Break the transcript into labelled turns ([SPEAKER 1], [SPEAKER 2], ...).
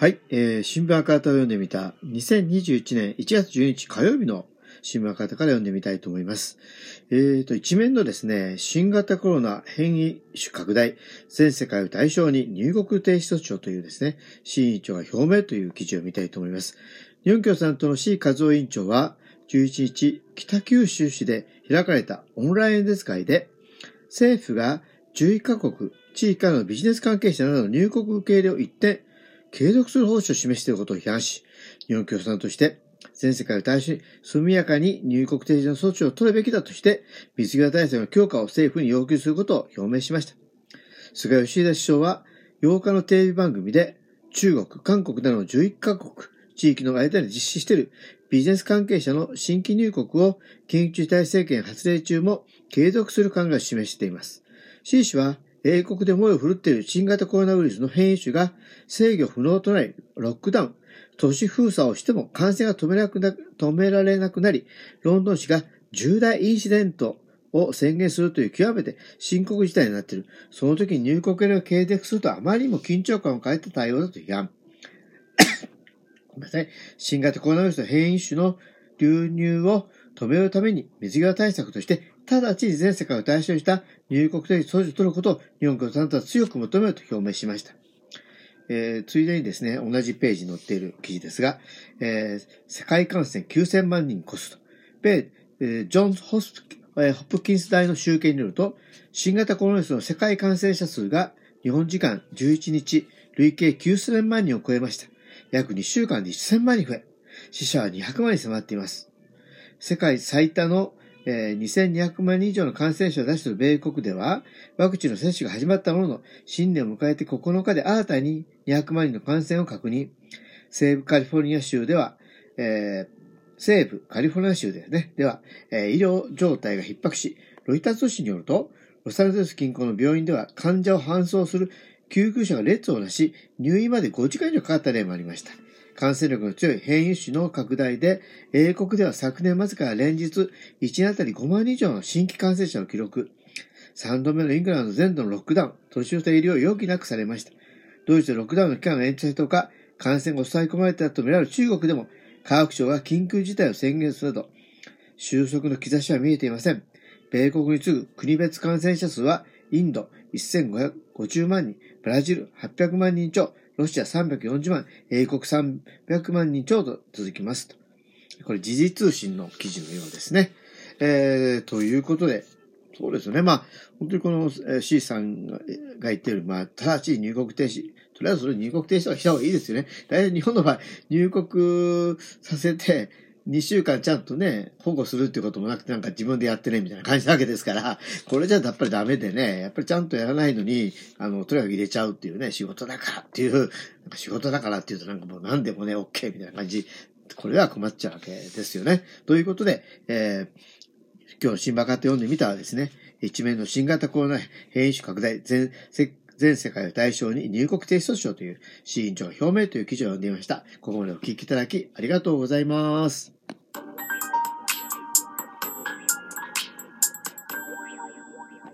[SPEAKER 1] はい、えー、新聞赤旗を読んでみた2021年1月12日火曜日の新聞赤旗から読んでみたいと思います。えーと、一面のですね、新型コロナ変異種拡大、全世界を対象に入国停止措置をというですね、市委員長が表明という記事を見たいと思います。日本共産党の市和夫委員長は、11日、北九州市で開かれたオンライン演説会で、政府が11カ国、地域からのビジネス関係者などの入国受け入れを一点、継続する方針を示していることを批判し、日本共産として全世界を対象に速やかに入国停止の措置を取るべきだとして、水際対策の強化を政府に要求することを表明しました。菅義偉首相は8日のテレビ番組で中国、韓国などの11カ国、地域の間で実施しているビジネス関係者の新規入国を緊急事態政権発令中も継続する考えを示しています。習氏は英国で猛威を振るっている新型コロナウイルスの変異種が制御不能となり、ロックダウン、都市封鎖をしても感染が止めなくな止められなくなり、ロンドン市が重大インシデントを宣言するという極めて深刻事態になっている。その時に入国が継続するとあまりにも緊張感を変えた対応だと批判。ごめんなさい。新型コロナウイルスの変異種の流入を止めるために水際対策として直ちに全世界を対象にした入国停止措置を取ることを日本共産党は強く求めると表明しました。えー、ついでにですね、同じページに載っている記事ですが、えー、世界感染9000万人越すと。米、えー、ジョンホスえー、ホプキンス大の集計によると、新型コロナウイルスの世界感染者数が日本時間11日、累計9000万人を超えました。約2週間で1000万人増え、死者は200万人迫っています。世界最多のえ、2200万人以上の感染者を出している米国では、ワクチンの接種が始まったものの、新年を迎えて9日で新たに200万人の感染を確認。西部カリフォルニア州では、えー、西部カリフォルニア州ですね。では、えー、医療状態が逼迫し、ロイター通信によると、ロサンゼルス近郊の病院では患者を搬送する救急車が列をなし、入院まで5時間以上かかった例もありました。感染力の強い変異種の拡大で、英国では昨年末から連日、1年あたり5万人以上の新規感染者を記録。3度目のイングランド全土のロックダウン、年寄せ医療を余儀なくされました。ドイツでロックダウンの期間が延長されたほか、感染が抑え込まれたとみられる中国でも、科学省が緊急事態を宣言するなど、収束の兆しは見えていません。米国に次ぐ国別感染者数は、インド1550万人、ブラジル800万人超、ロシア340万、英国300万人超と続きますと。これ時事通信の記事のようですね。えー、ということで、そうですね。まあ、本当にこの C さんが言ってる、まあ、直ちに入国停止。とりあえずそれ入国停止はした方がいいですよね。大体日本の場合、入国させて、2週間ちゃんとね、保護するっていうこともなくて、なんか自分でやってね、みたいな感じなわけですから、これじゃやっぱりダメでね、やっぱりちゃんとやらないのに、あの、とにかく入れちゃうっていうね、仕事だからっていう、なんか仕事だからっていうとなんかもう何でもね、OK みたいな感じ。これは困っちゃうわけですよね。ということで、えー、今日新聞買って読んでみたらですね、一面の新型コロナ変異種拡大全、全世界を対象に入国停止措置をという新委員長表明という記事を読んでいました。ここまでお聞きいただきありがとうございます。